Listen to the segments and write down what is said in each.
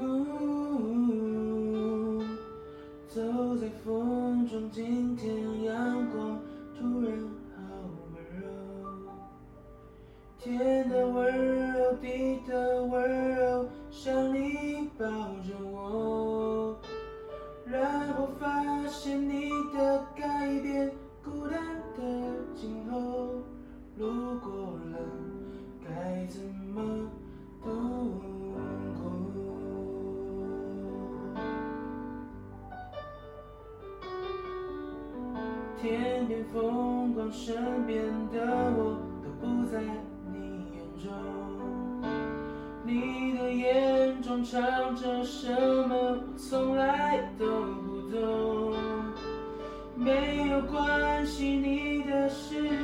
呜，走在风中，今天。天边风光，身边的我都不在你眼中。你的眼中藏着什么，我从来都不懂。没有关系，你的世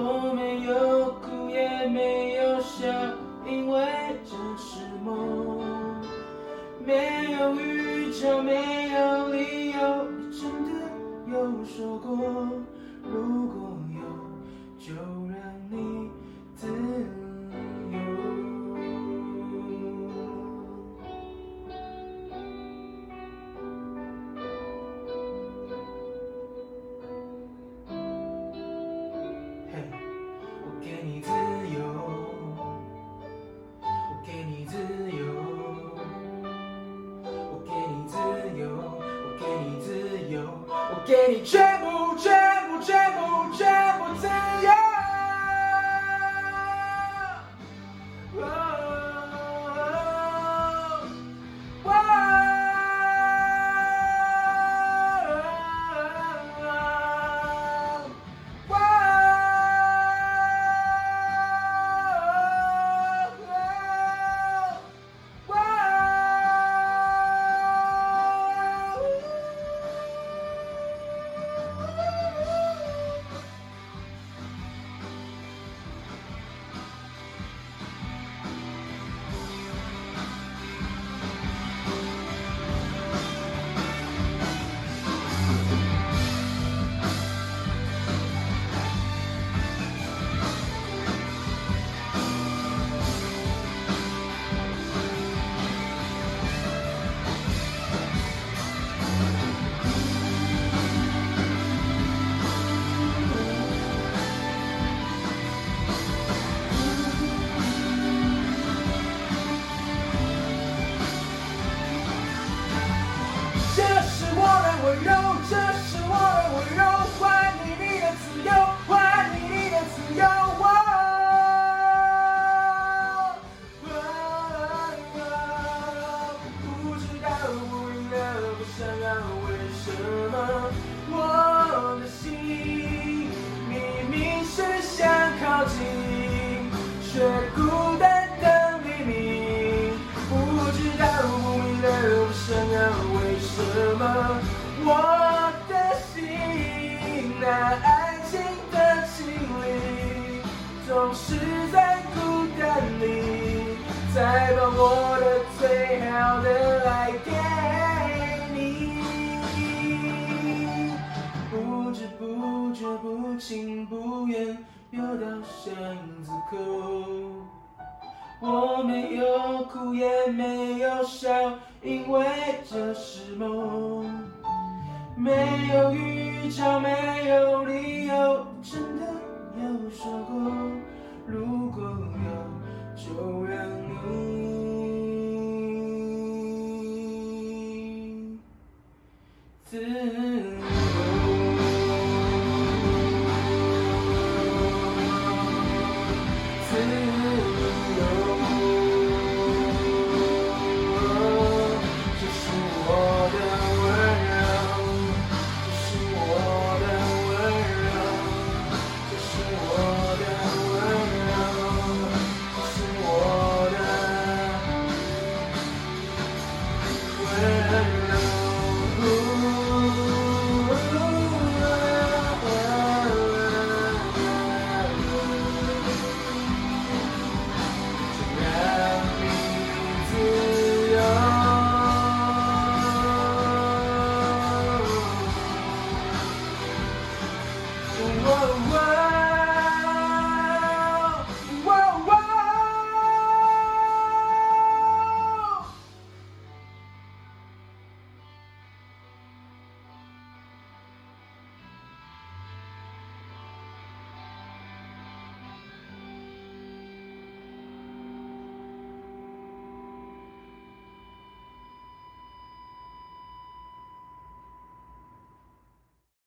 我没有哭，也没有笑，因为这是梦。没有预兆，没有理由，你真的有说过，如果有，就让你自我给你温柔，这是我的温柔，还你你的自由，还你你的自由。不知道，不明了，不想要，为什么我的心明明是想靠近，却我的心那爱情的清理，总是在孤单里，再把我的最好的爱给你。不知不觉，不情不愿，又到巷子口。我没有哭，也没有笑，因为这是梦。没有预兆，没有理由，真的有说过，